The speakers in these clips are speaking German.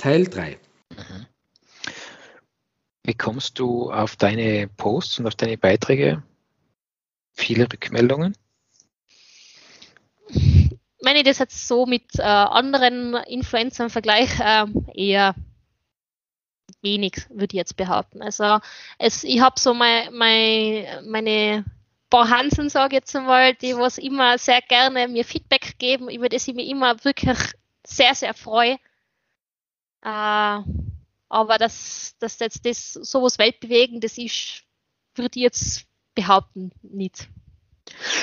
Teil 3. Mhm. Wie kommst du auf deine Posts und auf deine Beiträge? Viele Rückmeldungen? Wenn ich das jetzt so mit äh, anderen Influencern vergleiche, äh, eher wenig, würde ich jetzt behaupten. Also es, ich habe so mein, mein, meine paar Hansen, sage ich jetzt einmal, die was immer sehr gerne mir Feedback geben, über das ich mich immer wirklich sehr, sehr freue. Äh, aber dass, dass jetzt das sowas Weltbewegendes ist, würde ich jetzt behaupten, nicht.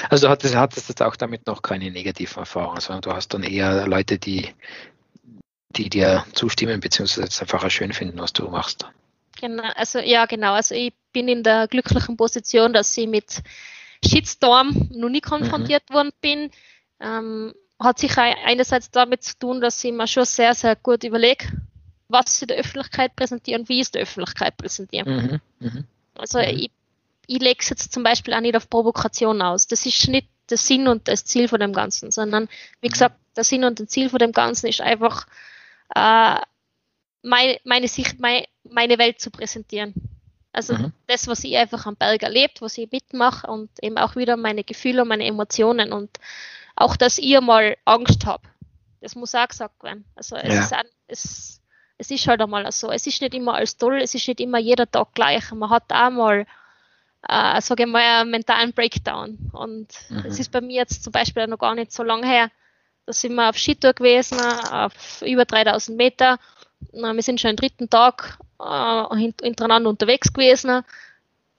Also du hattest, hattest jetzt auch damit noch keine negativen Erfahrungen, sondern du hast dann eher Leute, die, die dir zustimmen, beziehungsweise es einfach schön finden, was du machst. Genau, also ja, genau. Also ich bin in der glücklichen Position, dass ich mit Shitstorm noch nie konfrontiert mhm. worden bin. Ähm, hat sicher einerseits damit zu tun, dass ich mir schon sehr, sehr gut überlege, was sie der Öffentlichkeit präsentieren wie es der Öffentlichkeit präsentiere. Mhm, mh. Also mhm. ich, ich lege es jetzt zum Beispiel auch nicht auf Provokation aus. Das ist nicht der Sinn und das Ziel von dem Ganzen, sondern wie mhm. gesagt, der Sinn und das Ziel von dem Ganzen ist einfach äh, meine, meine Sicht, meine, meine Welt zu präsentieren. Also mhm. das, was ich einfach am Berg erlebt, was ich mitmache und eben auch wieder meine Gefühle und meine Emotionen und auch, dass ihr mal Angst habt. Das muss auch gesagt werden. Also es, ja. ist, ein, es, es ist halt einmal so. Es ist nicht immer alles toll, es ist nicht immer jeder Tag gleich. Man hat auch mal, äh, sage ich mal, einen mentalen Breakdown. Und mhm. es ist bei mir jetzt zum Beispiel noch gar nicht so lange her. Da sind wir auf Skitour gewesen, auf über 3000 Meter. Wir sind schon am dritten Tag äh, hintereinander unterwegs gewesen.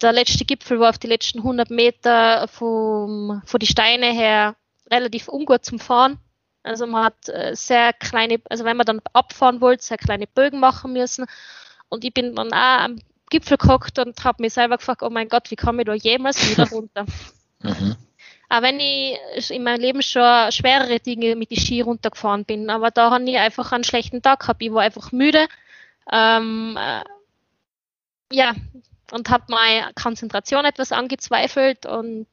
Der letzte Gipfel war auf die letzten 100 Meter vom, von die Steine her relativ ungut zum Fahren. Also man hat äh, sehr kleine, also wenn man dann abfahren wollte, sehr kleine Bögen machen müssen. Und ich bin dann auch am Gipfel gehockt und habe mich selber gefragt, oh mein Gott, wie komme ich da jemals wieder runter? mhm. Auch wenn ich in meinem Leben schon schwerere Dinge mit die Ski runtergefahren bin, aber da habe ich einfach einen schlechten Tag gehabt. Ich war einfach müde. Ähm, äh, ja, und habe meine Konzentration etwas angezweifelt und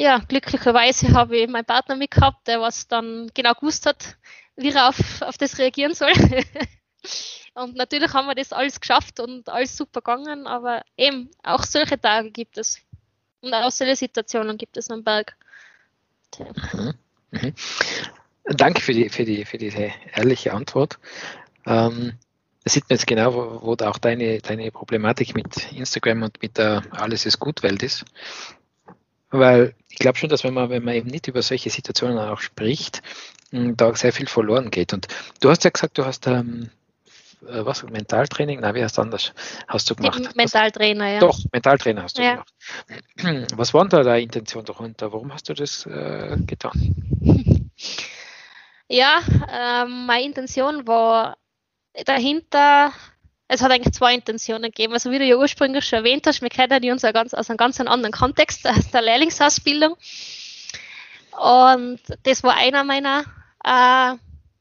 ja, glücklicherweise habe ich meinen Partner mitgehabt, der was dann genau gewusst hat, wie er auf, auf das reagieren soll. und natürlich haben wir das alles geschafft und alles super gegangen, aber eben, auch solche Tage gibt es. Und auch solche Situationen gibt es am Berg. Mhm. Mhm. Danke für, die, für, die, für diese ehrliche Antwort. Ähm, da sieht man jetzt genau, wo, wo auch deine, deine Problematik mit Instagram und mit der Alles ist gut Welt ist. Weil ich glaube schon, dass wenn man, wenn man eben nicht über solche Situationen auch spricht, da sehr viel verloren geht. Und du hast ja gesagt, du hast ähm, äh, was, Mentaltraining? Nein, wie heißt anders? Hast du gemacht? Mentaltrainer, ja. Doch, Mentaltrainer hast du ja. gemacht. Was war da deine Intention darunter? Warum hast du das äh, getan? Ja, ähm, meine Intention war dahinter, es hat eigentlich zwei Intentionen gegeben. Also wie du ja ursprünglich schon erwähnt hast, wir kennen uns ja ganz, aus einem ganz anderen Kontext, aus der Lehrlingsausbildung. Und das war einer meiner, äh,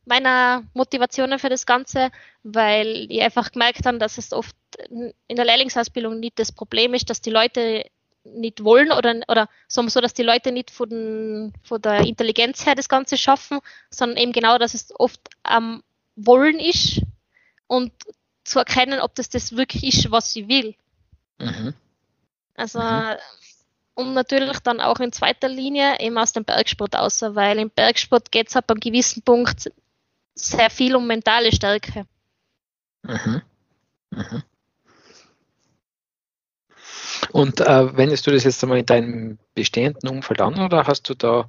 meiner Motivationen für das Ganze, weil ich einfach gemerkt habe, dass es oft in der Lehrlingsausbildung nicht das Problem ist, dass die Leute nicht wollen oder, oder wir so, dass die Leute nicht von, von der Intelligenz her das Ganze schaffen, sondern eben genau, dass es oft am Wollen ist und zu erkennen, ob das das wirklich ist, was sie will. Mhm. Also, mhm. und natürlich dann auch in zweiter Linie eben aus dem Bergsport aus, weil im Bergsport geht es ab einem gewissen Punkt sehr viel um mentale Stärke. Mhm. Mhm. Und äh, wendest du das jetzt einmal in deinem bestehenden Umfeld an oder hast du da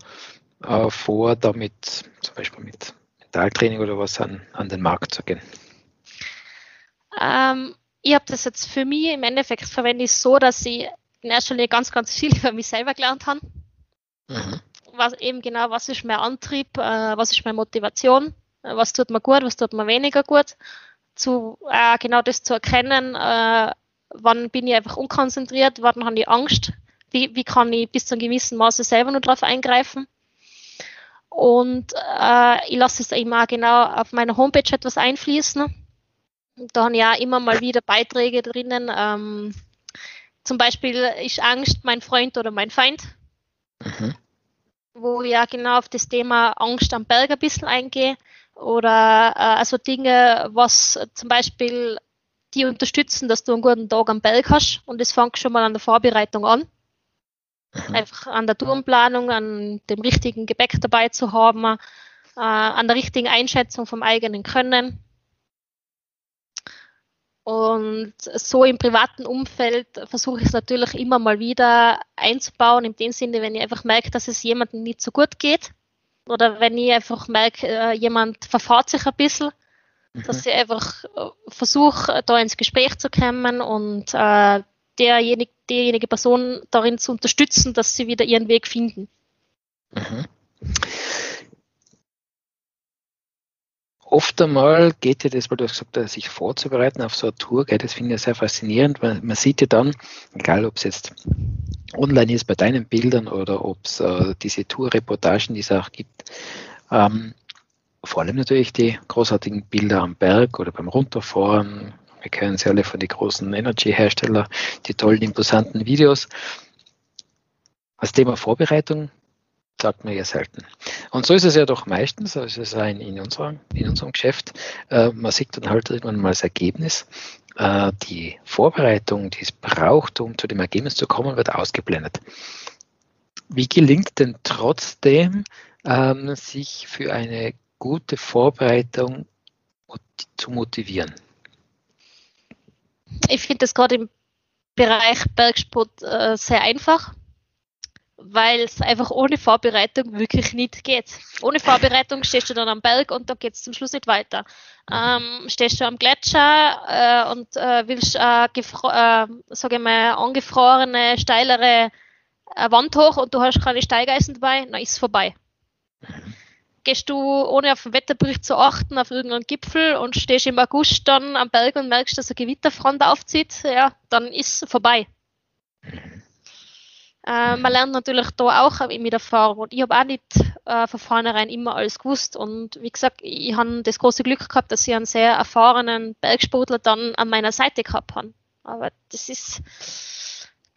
äh, vor, damit zum Beispiel mit Mentaltraining oder was an, an den Markt zu gehen? Ähm, ich habe das jetzt für mich im Endeffekt verwende ich so, dass ich in erster Linie ganz, ganz viel über mich selber gelernt habe. Mhm. Was eben genau, was ist mein Antrieb, äh, was ist meine Motivation, was tut mir gut, was tut mir weniger gut, zu äh, genau das zu erkennen, äh, wann bin ich einfach unkonzentriert, wann habe ich Angst, wie, wie kann ich bis zu einem gewissen Maße selber nur darauf eingreifen. Und äh, ich lasse es immer genau auf meiner Homepage etwas einfließen. Da habe ich ja immer mal wieder Beiträge drinnen. Ähm, zum Beispiel ist Angst mein Freund oder mein Feind. Mhm. Wo ich ja genau auf das Thema Angst am Berg ein bisschen eingehe. Oder äh, also Dinge, was zum Beispiel die unterstützen, dass du einen guten Tag am Berg hast. Und das fängt schon mal an der Vorbereitung an. Mhm. Einfach an der Tourenplanung, an dem richtigen Gepäck dabei zu haben, äh, an der richtigen Einschätzung vom eigenen Können. Und so im privaten Umfeld versuche ich es natürlich immer mal wieder einzubauen, in dem Sinne, wenn ich einfach merke, dass es jemandem nicht so gut geht. Oder wenn ich einfach merke, äh, jemand verfahrt sich ein bisschen, mhm. dass ich einfach äh, versuche, da ins Gespräch zu kommen und äh, derjenige, diejenige Person darin zu unterstützen, dass sie wieder ihren Weg finden. Mhm. Oft einmal geht ja das, weil du hast gesagt, sich vorzubereiten auf so eine Tour, gell, das finde ich sehr faszinierend, weil man sieht ja dann, egal ob es jetzt online ist bei deinen Bildern oder ob es äh, diese Tourreportagen, die es auch gibt, ähm, vor allem natürlich die großartigen Bilder am Berg oder beim Runterfahren, wir kennen sie alle von den großen Energy-Herstellern, die tollen, imposanten Videos. Das Thema Vorbereitung sagt man ja selten. Und so ist es ja doch meistens, so ist es ein in, unserem, in unserem Geschäft. Äh, man sieht dann halt irgendwann mal das Ergebnis. Äh, die Vorbereitung, die es braucht, um zu dem Ergebnis zu kommen, wird ausgeblendet. Wie gelingt denn trotzdem, ähm, sich für eine gute Vorbereitung zu motivieren? Ich finde das gerade im Bereich Bergsport äh, sehr einfach, weil es einfach ohne Vorbereitung wirklich nicht geht. Ohne Vorbereitung stehst du dann am Berg und dann geht es zum Schluss nicht weiter. Ähm, stehst du am Gletscher äh, und äh, willst äh, äh, ich mal, angefrorene, steilere äh, Wand hoch und du hast keine Steigeisen dabei, dann ist es vorbei gehst du, ohne auf den Wetterbericht zu achten, auf irgendeinen Gipfel und stehst im August dann am Berg und merkst, dass eine Gewitterfront aufzieht, ja, dann ist es vorbei. Äh, man lernt natürlich da auch mit Erfahrung und ich habe auch nicht äh, von vornherein immer alles gewusst. Und wie gesagt, ich habe das große Glück gehabt, dass ich einen sehr erfahrenen Bergsportler dann an meiner Seite gehabt habe. Aber das ist,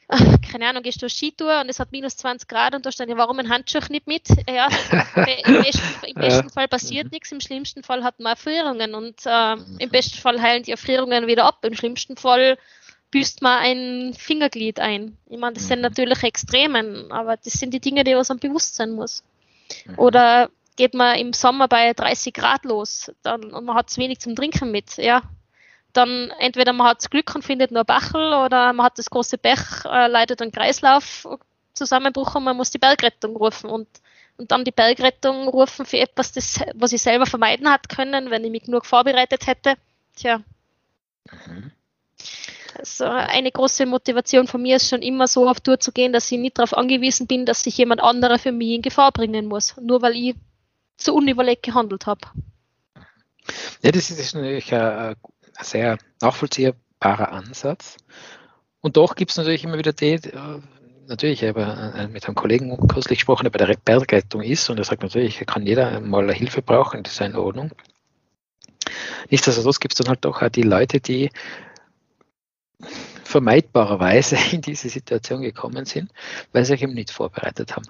keine Ahnung, gehst du Skitour und es hat minus 20 Grad und du hast deine warmen Handschuhe nicht mit. Ja, im besten, im besten Fall passiert nichts, im schlimmsten Fall hat man Erfrierungen. Und äh, im besten Fall heilen die Erfrierungen wieder ab, im schlimmsten Fall büßt man ein Fingerglied ein. Ich meine, das sind mhm. natürlich Extremen, aber das sind die Dinge, die was am bewusst sein muss. Oder geht man im Sommer bei 30 Grad los dann, und man hat zu wenig zum Trinken mit. Ja, dann entweder man hat das Glück und findet nur Bachel oder man hat das große Pech, äh, leidet einen Kreislauf Zusammenbruch und man muss die Bergrettung rufen und, und dann die Bergrettung rufen für etwas, das, was ich selber vermeiden hat können, wenn ich mich genug vorbereitet hätte. Tja. Mhm. Also eine große Motivation von mir ist schon immer so auf Tour zu gehen, dass ich nicht darauf angewiesen bin, dass sich jemand anderer für mich in Gefahr bringen muss, nur weil ich zu unüberlegt gehandelt habe. Ja, das ist natürlich ein sehr nachvollziehbarer Ansatz. Und doch gibt es natürlich immer wieder die, äh, natürlich, ich habe äh, mit einem Kollegen kürzlich gesprochen, der bei der Bergrettung ist und er sagt natürlich, kann jeder mal Hilfe brauchen, das ist in Ordnung. Nichtsdestotrotz gibt es dann halt doch auch die Leute, die vermeidbarerweise in diese Situation gekommen sind, weil sie sich eben nicht vorbereitet haben.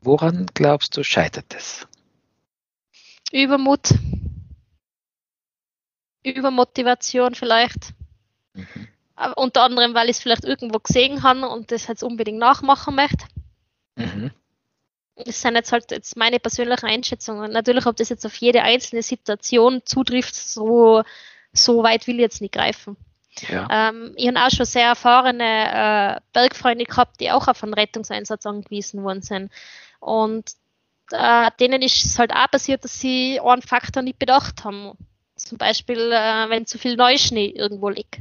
Woran glaubst du, scheitert es? Übermut. Übermotivation vielleicht. Mhm. unter anderem, weil ich es vielleicht irgendwo gesehen habe und das jetzt unbedingt nachmachen möchte. Mhm. Das sind jetzt halt jetzt meine persönlichen Einschätzungen. Natürlich, ob das jetzt auf jede einzelne Situation zutrifft, so, so weit will ich jetzt nicht greifen. Ja. Ähm, ich habe auch schon sehr erfahrene äh, Bergfreunde gehabt, die auch auf einen Rettungseinsatz angewiesen worden sind. Und äh, denen ist es halt auch passiert, dass sie einen Faktor nicht bedacht haben. Zum Beispiel, äh, wenn zu viel Neuschnee irgendwo liegt.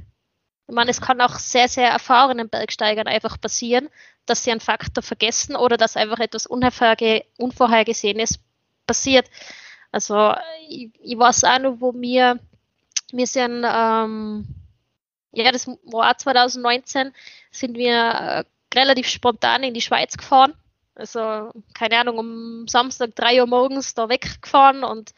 Ich meine, es kann auch sehr, sehr erfahrenen Bergsteigern einfach passieren, dass sie einen Faktor vergessen oder dass einfach etwas Unvorhergesehenes passiert. Also ich, ich weiß auch noch, wo wir, wir sind, ähm, ja, das war auch 2019, sind wir äh, relativ spontan in die Schweiz gefahren. Also, keine Ahnung, um Samstag 3 Uhr morgens da weggefahren und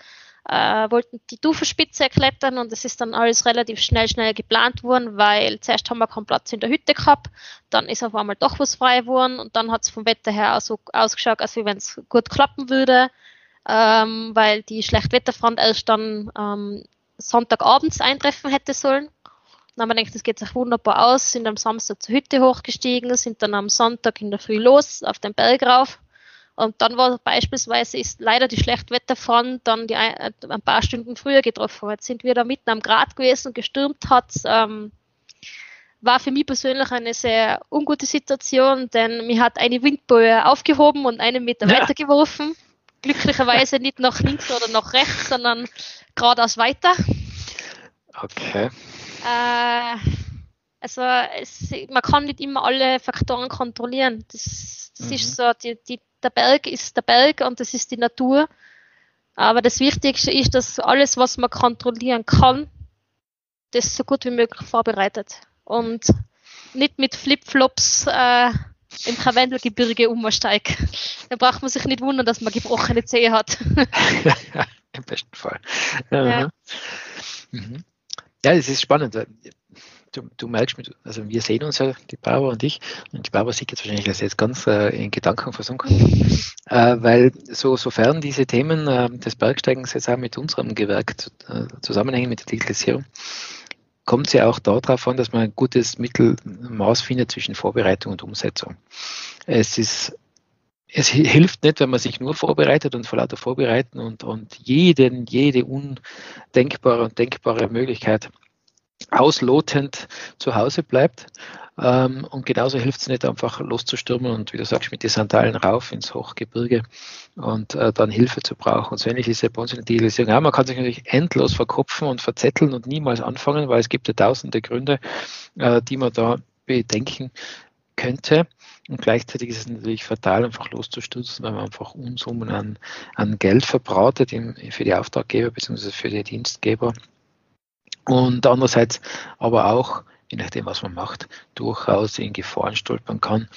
äh, wollten die Dufenspitze klettern und es ist dann alles relativ schnell, schnell geplant worden, weil zuerst haben wir keinen Platz in der Hütte gehabt, dann ist auf einmal doch was frei geworden und dann hat es vom Wetter her auch so ausgeschaut, als wenn es gut klappen würde, ähm, weil die Schlechtwetterfront erst dann ähm, Sonntagabends eintreffen hätte sollen. Dann haben wir gedacht, das geht sich wunderbar aus, sind am Samstag zur Hütte hochgestiegen, sind dann am Sonntag in der Früh los auf den Berg rauf und dann war beispielsweise ist leider die Schlechtwetterfront dann die, äh, ein paar Stunden früher getroffen. Jetzt sind wir da mitten am Grat gewesen, gestürmt hat. Ähm, war für mich persönlich eine sehr ungute Situation, denn mir hat eine Windböe aufgehoben und einen Meter ja. weitergeworfen. Glücklicherweise nicht nach links oder nach rechts, sondern geradeaus weiter. Okay. Äh, also es, man kann nicht immer alle Faktoren kontrollieren. Das, das mhm. ist so, die, die der Berg ist der Berg und das ist die Natur. Aber das Wichtigste ist, dass alles, was man kontrollieren kann, das so gut wie möglich vorbereitet. Und nicht mit Flipflops äh, im Karwendelgebirge umsteigt. Da braucht man sich nicht wundern, dass man gebrochene Zähne hat. Im besten Fall. Ja. Mhm. Ja, es ist spannend du, du merkst, mit, also wir sehen uns ja, die Barbara und ich, und die Barbara sieht jetzt wahrscheinlich, dass jetzt ganz äh, in Gedanken versunken, äh, weil so, sofern diese Themen äh, des Bergsteigens jetzt auch mit unserem Gewerk zu, äh, zusammenhängen, mit der Digitalisierung, kommt es ja auch darauf an, dass man ein gutes Mittelmaß findet zwischen Vorbereitung und Umsetzung. Es ist es hilft nicht, wenn man sich nur vorbereitet und vor lauter Vorbereiten und, und jeden, jede undenkbare und denkbare Möglichkeit auslotend zu Hause bleibt. Ähm, und genauso hilft es nicht einfach loszustürmen und wie du sagst, mit den Sandalen rauf ins Hochgebirge und äh, dann Hilfe zu brauchen. Und so ähnlich ist ja bei uns in der Digitalisierung. Ja, man kann sich natürlich endlos verkopfen und verzetteln und niemals anfangen, weil es gibt ja tausende Gründe, äh, die man da bedenken könnte. Und gleichzeitig ist es natürlich fatal, einfach loszustürzen, weil man einfach Unsummen an, an Geld verbrautet für die Auftraggeber bzw. für die Dienstgeber und andererseits aber auch, je nachdem, was man macht, durchaus in Gefahren stolpern kann,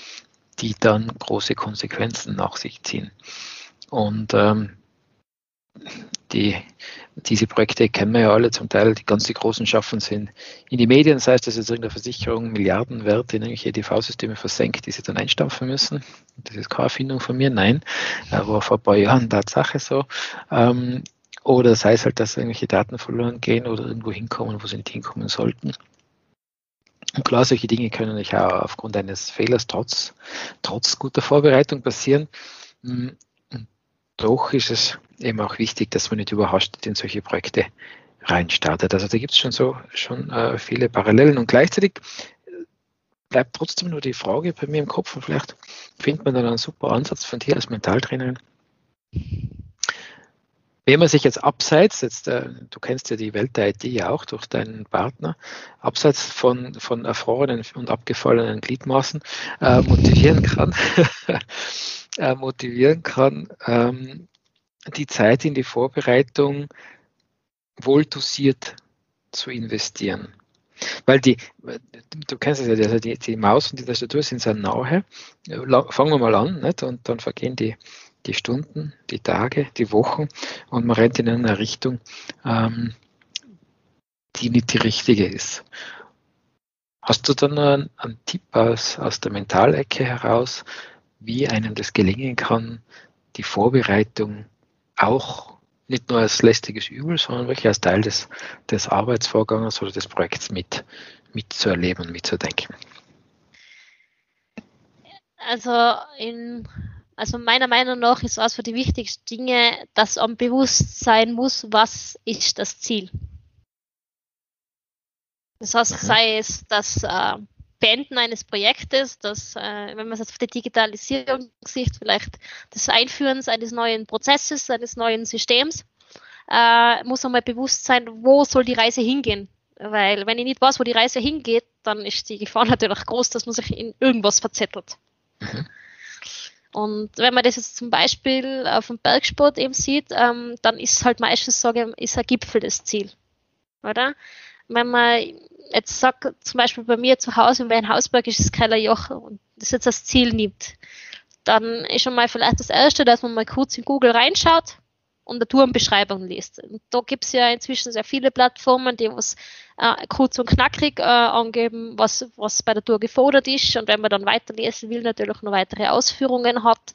die dann große Konsequenzen nach sich ziehen. Und ähm, die, diese Projekte kennen wir ja alle zum Teil, die ganz die großen schaffen sind in die Medien, das heißt, dass jetzt irgendeine Versicherung Milliardenwerte in irgendwelche EDV-Systeme versenkt, die sie dann einstampfen müssen. Das ist keine Erfindung von mir, nein, war vor ein paar Jahren Tatsache so. Ähm, oder sei es halt, dass irgendwelche Daten verloren gehen oder irgendwo hinkommen, wo sie nicht hinkommen sollten. Und klar, solche Dinge können natürlich auch aufgrund eines Fehlers trotz, trotz guter Vorbereitung passieren. Doch ist es eben auch wichtig, dass man nicht überrascht in solche Projekte reinstartet. Also da gibt es schon so schon äh, viele Parallelen und gleichzeitig bleibt trotzdem nur die Frage bei mir im Kopf und vielleicht findet man dann einen super Ansatz von dir als Mentaltrainerin wenn man sich jetzt abseits, jetzt, äh, du kennst ja die Welt der IT ja auch durch deinen Partner, abseits von, von erfrorenen und abgefallenen Gliedmaßen äh, motivieren kann, äh, motivieren kann, ähm, die Zeit in die Vorbereitung wohl dosiert zu investieren. Weil die, du kennst es ja, also die, die Maus und die Tastatur sind sehr nahe. Fangen wir mal an, nicht? und dann vergehen die die Stunden, die Tage, die Wochen und man rennt in eine Richtung, ähm, die nicht die richtige ist. Hast du dann einen, einen Tipp aus, aus der Mentalecke heraus, wie einem das gelingen kann, die Vorbereitung auch nicht nur als lästiges Übel, sondern wirklich als Teil des, des Arbeitsvorgangs oder des Projekts mit, mitzuerleben und mitzudenken? Also in also meiner Meinung nach ist was für die wichtigsten Dinge, dass am bewusst sein muss, was ist das Ziel. Das heißt, mhm. sei es das äh, Beenden eines Projektes, das, äh, wenn man es jetzt auf die Digitalisierung sieht, vielleicht das Einführen eines neuen Prozesses, eines neuen Systems, äh, muss einmal bewusst sein, wo soll die Reise hingehen. Weil wenn ich nicht weiß, wo die Reise hingeht, dann ist die Gefahr natürlich groß, dass man sich in irgendwas verzettelt. Mhm. Und wenn man das jetzt zum Beispiel auf dem Bergsport eben sieht, ähm, dann ist halt meistens, sage ist ein Gipfel das Ziel. Oder? Wenn man jetzt sagt, zum Beispiel bei mir zu Hause in Weinhausberg ist es Kellerjoch und das jetzt als Ziel nimmt, dann ist schon mal vielleicht das Erste, dass man mal kurz in Google reinschaut und eine Tourenbeschreibung liest. Und da gibt es ja inzwischen sehr viele Plattformen, die was äh, kurz und knackig äh, angeben, was, was bei der Tour gefordert ist. Und wenn man dann weiterlesen will, natürlich noch weitere Ausführungen hat.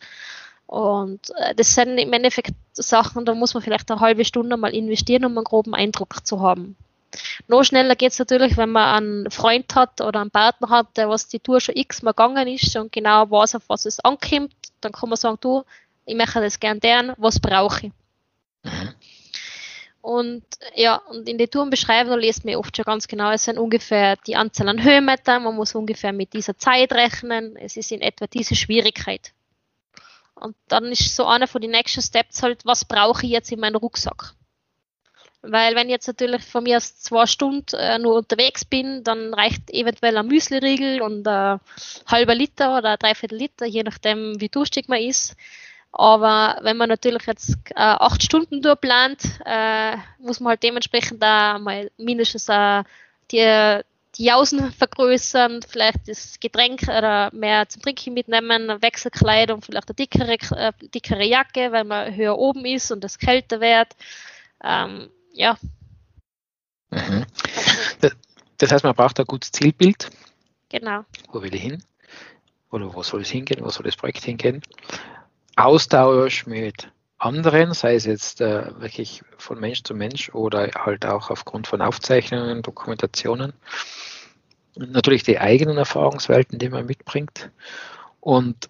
Und äh, das sind im Endeffekt Sachen, da muss man vielleicht eine halbe Stunde mal investieren, um einen groben Eindruck zu haben. Noch schneller geht es natürlich, wenn man einen Freund hat oder einen Partner hat, der was die Tour schon x-mal gegangen ist und genau weiß, auf was es ankommt. Dann kann man sagen, du, ich möchte das gern deren, was brauche ich? Mhm. Und ja, und in den Tourenbeschreibungen liest man oft schon ganz genau, es sind ungefähr die Anzahl an Höhenmetern, man muss ungefähr mit dieser Zeit rechnen, es ist in etwa diese Schwierigkeit. Und dann ist so einer von den nächsten Steps halt, was brauche ich jetzt in meinem Rucksack? Weil wenn ich jetzt natürlich von mir aus zwei Stunden äh, nur unterwegs bin, dann reicht eventuell ein Müsliriegel und ein halber Liter oder ein Dreiviertel Liter, je nachdem wie durstig man ist. Aber wenn man natürlich jetzt äh, acht Stunden durchplant, äh, muss man halt dementsprechend da mal mindestens äh, die, die Jausen vergrößern, vielleicht das Getränk oder mehr zum Trinken mitnehmen, Wechselkleidung, vielleicht eine dickere, äh, dickere Jacke, weil man höher oben ist und es kälter wird. Ähm, ja. Mhm. Das heißt, man braucht ein gutes Zielbild. Genau. Wo will ich hin? Oder wo soll es hingehen? Wo soll das Projekt hingehen? Austausch mit anderen, sei es jetzt äh, wirklich von Mensch zu Mensch oder halt auch aufgrund von Aufzeichnungen, Dokumentationen. Natürlich die eigenen Erfahrungswelten, die man mitbringt. Und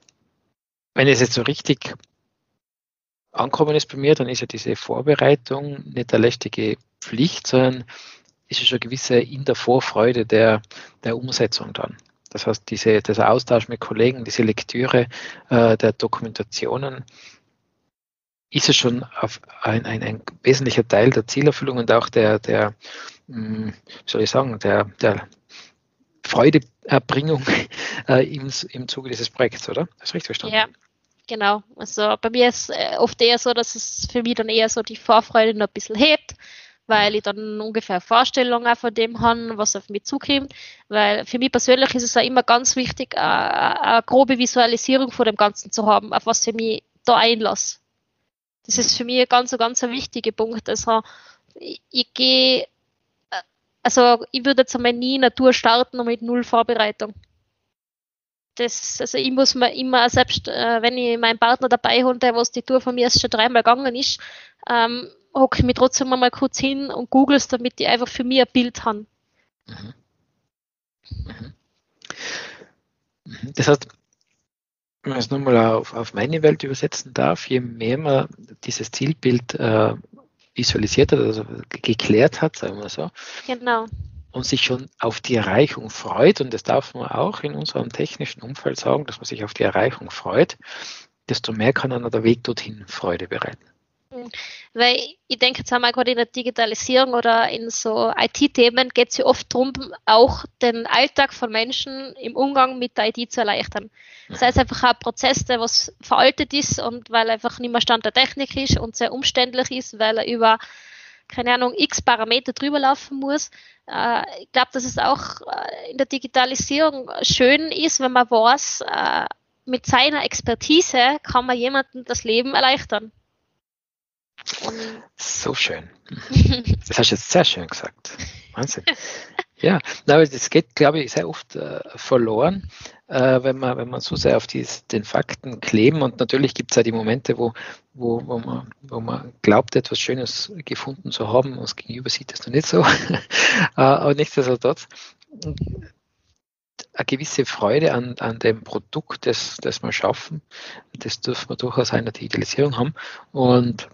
wenn es jetzt so richtig ankommen ist bei mir, dann ist ja diese Vorbereitung nicht eine lästige Pflicht, sondern ist ja schon gewisse in der Vorfreude der, der Umsetzung dann. Das heißt, diese, dieser Austausch mit Kollegen, diese Lektüre äh, der Dokumentationen ist es schon ein, ein, ein, wesentlicher Teil der Zielerfüllung und auch der, der mh, hm, soll ich sagen, der, der Freudeerbringung äh, im, im Zuge dieses Projekts, oder? Das ist richtig verstanden. Ja, genau. Also bei mir ist äh, oft eher so, dass es für mich dann eher so die Vorfreude noch ein bisschen hebt weil ich dann ungefähr Vorstellungen von dem habe, was auf mich zukommt. Weil für mich persönlich ist es auch immer ganz wichtig, eine, eine grobe Visualisierung von dem Ganzen zu haben, auf was ich mich da einlasse. Das ist für mich ein ganz, ganz ein wichtiger Punkt. Also ich, ich gehe, also ich würde jetzt einmal nie Natur starten mit null Vorbereitung. Das, also ich muss mir immer, selbst äh, wenn ich meinen Partner dabei habe, der was die Tour von mir erst schon dreimal gegangen ist, ähm, hocke ich mich trotzdem mal kurz hin und google es, damit ich einfach für mich ein Bild habe. Mhm. Mhm. mhm. Das heißt, wenn man es nochmal auf, auf meine Welt übersetzen darf, je mehr man dieses Zielbild äh, visualisiert hat, also geklärt hat, sagen wir so, genau. Und sich schon auf die Erreichung freut, und das darf man auch in unserem technischen Umfeld sagen, dass man sich auf die Erreichung freut, desto mehr kann einer der Weg dorthin Freude bereiten. Weil ich denke jetzt einmal gerade in der Digitalisierung oder in so IT-Themen geht es ja oft darum, auch den Alltag von Menschen im Umgang mit der IT zu erleichtern. Das heißt einfach ein Prozess, der was veraltet ist und weil einfach nicht mehr Stand der Technik ist und sehr umständlich ist, weil er über keine Ahnung, x Parameter drüber laufen muss. Äh, ich glaube, dass es auch äh, in der Digitalisierung schön ist, wenn man weiß, äh, mit seiner Expertise kann man jemandem das Leben erleichtern. So schön. Das hast du jetzt sehr schön gesagt. Wahnsinn. Ja, aber das geht, glaube ich, sehr oft äh, verloren, äh, wenn, man, wenn man so sehr auf dies, den Fakten kleben. Und natürlich gibt es ja die Momente, wo, wo, wo, man, wo man glaubt, etwas Schönes gefunden zu haben, und das Gegenüber sieht das noch nicht so. äh, aber nichtsdestotrotz, eine gewisse Freude an, an dem Produkt, das, das wir schaffen, das dürfen wir durchaus einer Digitalisierung haben. Und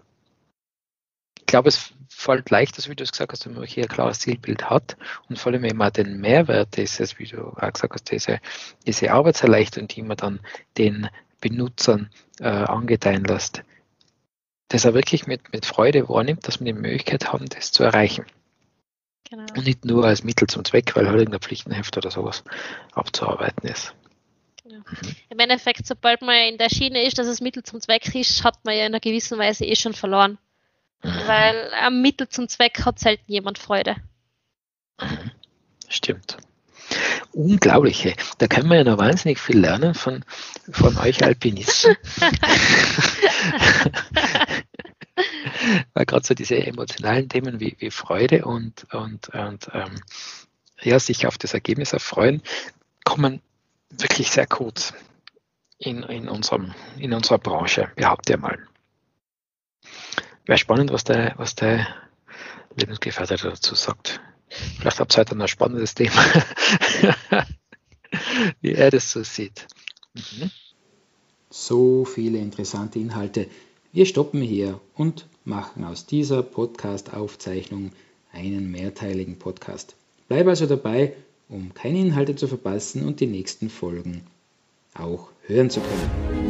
glaube, es fällt leichter, wie du es gesagt hast, wenn man hier ein klares Zielbild hat und vor allem immer den Mehrwert dieses, wie du auch gesagt hast, diese, diese Arbeitserleichterung, die man dann den Benutzern äh, angedeihen lässt, dass er wirklich mit, mit Freude wahrnimmt, dass man die Möglichkeit haben, das zu erreichen. Genau. Und nicht nur als Mittel zum Zweck, weil halt irgendein Pflichtenheft oder sowas abzuarbeiten ist. Ja. Im Endeffekt, sobald man in der Schiene ist, dass es Mittel zum Zweck ist, hat man ja in einer gewissen Weise eh schon verloren. Mhm. Weil am Mittel zum Zweck hat selten jemand Freude. Stimmt. Unglaublich. Da können wir ja noch wahnsinnig viel lernen von, von euch Alpinisten. Weil gerade so diese emotionalen Themen wie, wie Freude und, und, und ähm, ja, sich auf das Ergebnis erfreuen, kommen wirklich sehr kurz in, in, unserem, in unserer Branche, behaupte ich mal. Wäre spannend, was der, was der Lebensgefährte dazu sagt. Vielleicht habt ihr heute ein spannendes Thema, wie er das so sieht. Mhm. So viele interessante Inhalte. Wir stoppen hier und machen aus dieser Podcast-Aufzeichnung einen mehrteiligen Podcast. Bleib also dabei, um keine Inhalte zu verpassen und die nächsten Folgen auch hören zu können.